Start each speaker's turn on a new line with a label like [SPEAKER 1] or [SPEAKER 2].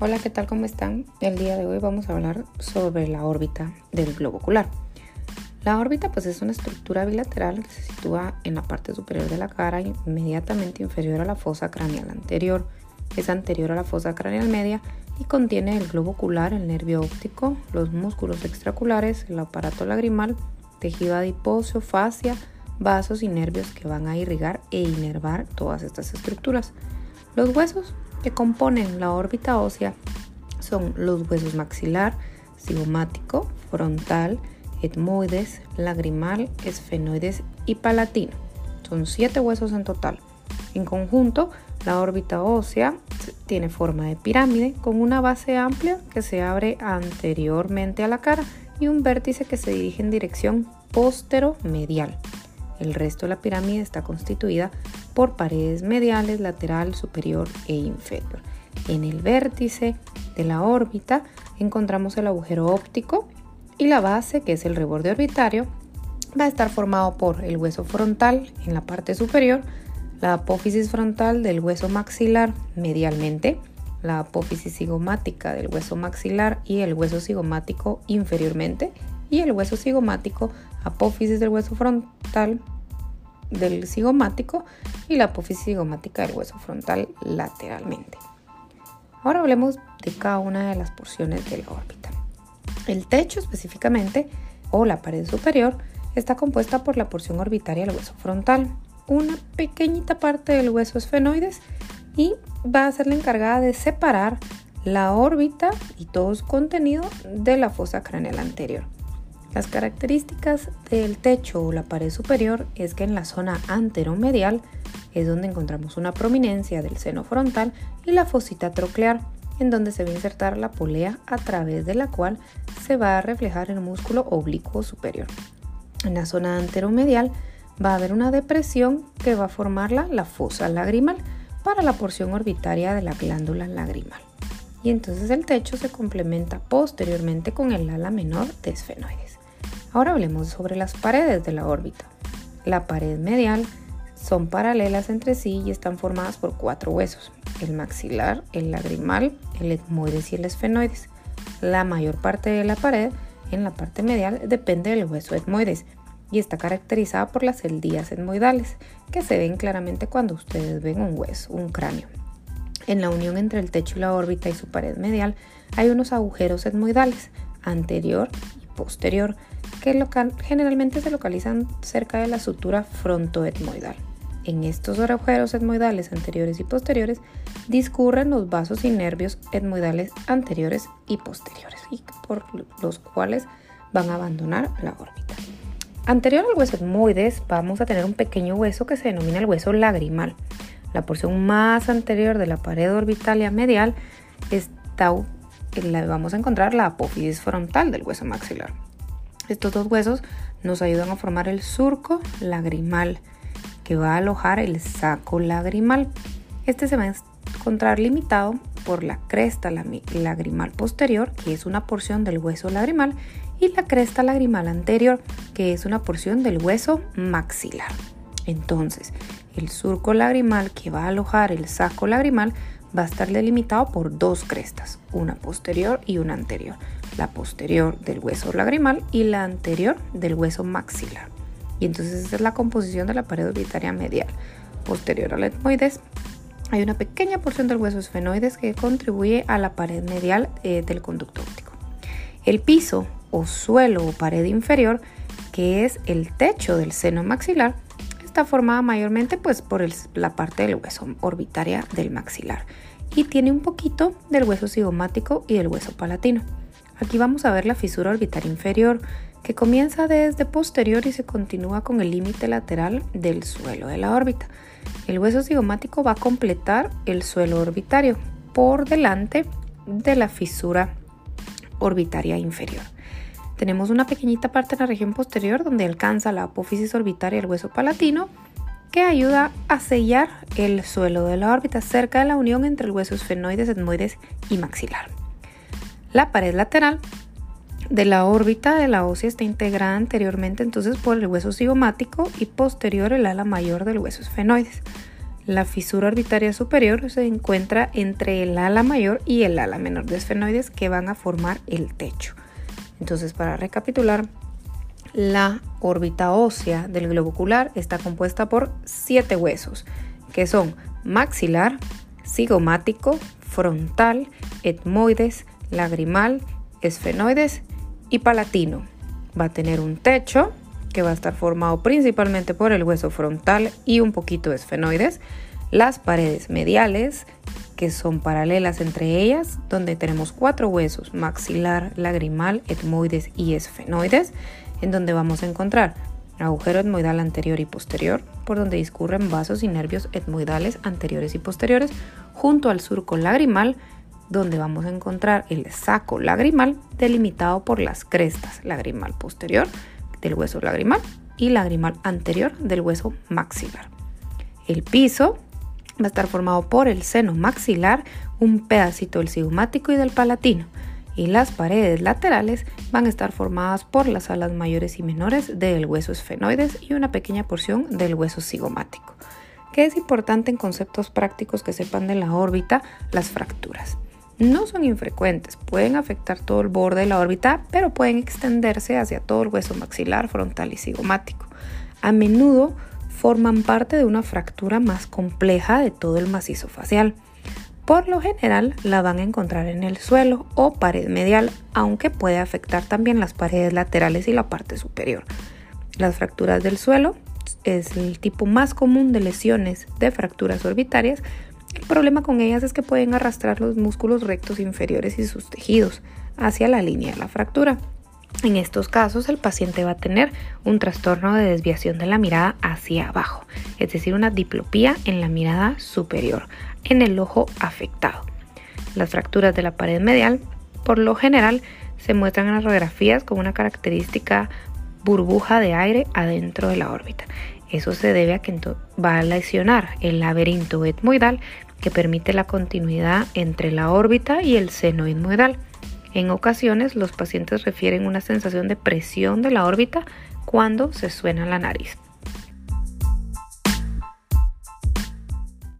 [SPEAKER 1] Hola, ¿qué tal? ¿Cómo están? El día de hoy vamos a hablar sobre la órbita del globo ocular. La órbita pues es una estructura bilateral que se sitúa en la parte superior de la cara inmediatamente inferior a la fosa craneal anterior. Es anterior a la fosa craneal media y contiene el globo ocular, el nervio óptico, los músculos extraculares, el aparato lagrimal, tejido adiposo, fascia, vasos y nervios que van a irrigar e inervar todas estas estructuras. Los huesos que componen la órbita ósea son los huesos maxilar, cigomático, frontal, etmoides, lagrimal, esfenoides y palatino. Son siete huesos en total. En conjunto, la órbita ósea tiene forma de pirámide con una base amplia que se abre anteriormente a la cara y un vértice que se dirige en dirección postero-medial. El resto de la pirámide está constituida por paredes mediales, lateral, superior e inferior. En el vértice de la órbita encontramos el agujero óptico y la base, que es el reborde orbitario, va a estar formado por el hueso frontal en la parte superior, la apófisis frontal del hueso maxilar medialmente, la apófisis cigomática del hueso maxilar y el hueso cigomático inferiormente, y el hueso cigomático, apófisis del hueso frontal del cigomático y la apófisis cigomática del hueso frontal lateralmente. Ahora hablemos de cada una de las porciones de la órbita. El techo específicamente, o la pared superior, está compuesta por la porción orbitaria del hueso frontal, una pequeñita parte del hueso esfenoides y va a ser la encargada de separar la órbita y todo su contenido de la fosa craneal anterior. Las características del techo o la pared superior es que en la zona anteromedial es donde encontramos una prominencia del seno frontal y la fosita troclear, en donde se va a insertar la polea a través de la cual se va a reflejar el músculo oblicuo superior. En la zona anteromedial va a haber una depresión que va a formarla la fosa lagrimal para la porción orbitaria de la glándula lagrimal. Y entonces el techo se complementa posteriormente con el ala menor de esfenoides. Ahora hablemos sobre las paredes de la órbita. La pared medial son paralelas entre sí y están formadas por cuatro huesos, el maxilar, el lagrimal, el etmoides y el esfenoides. La mayor parte de la pared en la parte medial depende del hueso etmoides y está caracterizada por las celdillas etmoidales, que se ven claramente cuando ustedes ven un hueso, un cráneo. En la unión entre el techo y la órbita y su pared medial hay unos agujeros etmoidales, anterior posterior, que generalmente se localizan cerca de la sutura frontoetmoidal. En estos agujeros etmoidales anteriores y posteriores discurren los vasos y nervios etmoidales anteriores y posteriores, y por los cuales van a abandonar la órbita. Anterior al hueso etmoides vamos a tener un pequeño hueso que se denomina el hueso lagrimal. La porción más anterior de la pared orbitalia medial está, vamos a encontrar la apófisis frontal del hueso maxilar. Estos dos huesos nos ayudan a formar el surco lagrimal que va a alojar el saco lagrimal. Este se va a encontrar limitado por la cresta lagrimal posterior, que es una porción del hueso lagrimal, y la cresta lagrimal anterior, que es una porción del hueso maxilar. Entonces, el surco lagrimal que va a alojar el saco lagrimal va a estar delimitado por dos crestas, una posterior y una anterior la posterior del hueso lagrimal y la anterior del hueso maxilar. Y entonces esta es la composición de la pared orbitaria medial. Posterior al etmoides hay una pequeña porción del hueso esfenoides que contribuye a la pared medial eh, del conducto óptico. El piso o suelo o pared inferior, que es el techo del seno maxilar, está formada mayormente pues, por la parte del hueso orbitaria del maxilar y tiene un poquito del hueso cigomático y del hueso palatino. Aquí vamos a ver la fisura orbitaria inferior, que comienza desde posterior y se continúa con el límite lateral del suelo de la órbita. El hueso cigomático va a completar el suelo orbitario por delante de la fisura orbitaria inferior. Tenemos una pequeñita parte en la región posterior donde alcanza la apófisis orbitaria del hueso palatino que ayuda a sellar el suelo de la órbita cerca de la unión entre el hueso esfenoides, etmoides y maxilar. La pared lateral de la órbita de la ósea está integrada anteriormente entonces por el hueso cigomático y posterior el ala mayor del hueso esfenoides. La fisura orbitaria superior se encuentra entre el ala mayor y el ala menor de esfenoides que van a formar el techo. Entonces, para recapitular, la órbita ósea del globo ocular está compuesta por siete huesos, que son maxilar, cigomático, frontal, etmoides, lagrimal, esfenoides y palatino. Va a tener un techo que va a estar formado principalmente por el hueso frontal y un poquito de esfenoides, las paredes mediales, que son paralelas entre ellas, donde tenemos cuatro huesos, maxilar, lagrimal, etmoides y esfenoides, en donde vamos a encontrar agujero etmoidal anterior y posterior, por donde discurren vasos y nervios etmoidales anteriores y posteriores, junto al surco lagrimal, donde vamos a encontrar el saco lagrimal delimitado por las crestas lagrimal posterior del hueso lagrimal y lagrimal anterior del hueso maxilar. El piso va a estar formado por el seno maxilar, un pedacito del cigomático y del palatino, y las paredes laterales van a estar formadas por las alas mayores y menores del hueso esfenoides y una pequeña porción del hueso cigomático. Que es importante en conceptos prácticos que sepan de la órbita las fracturas. No son infrecuentes, pueden afectar todo el borde de la órbita, pero pueden extenderse hacia todo el hueso maxilar, frontal y cigomático. A menudo forman parte de una fractura más compleja de todo el macizo facial. Por lo general la van a encontrar en el suelo o pared medial, aunque puede afectar también las paredes laterales y la parte superior. Las fracturas del suelo es el tipo más común de lesiones de fracturas orbitarias el problema con ellas es que pueden arrastrar los músculos rectos inferiores y sus tejidos hacia la línea de la fractura. En estos casos el paciente va a tener un trastorno de desviación de la mirada hacia abajo, es decir, una diplopía en la mirada superior, en el ojo afectado. Las fracturas de la pared medial, por lo general, se muestran en las radiografías con una característica burbuja de aire adentro de la órbita. Eso se debe a que va a lesionar el laberinto etmoidal que permite la continuidad entre la órbita y el seno etmoidal. En ocasiones los pacientes refieren una sensación de presión de la órbita cuando se suena la nariz.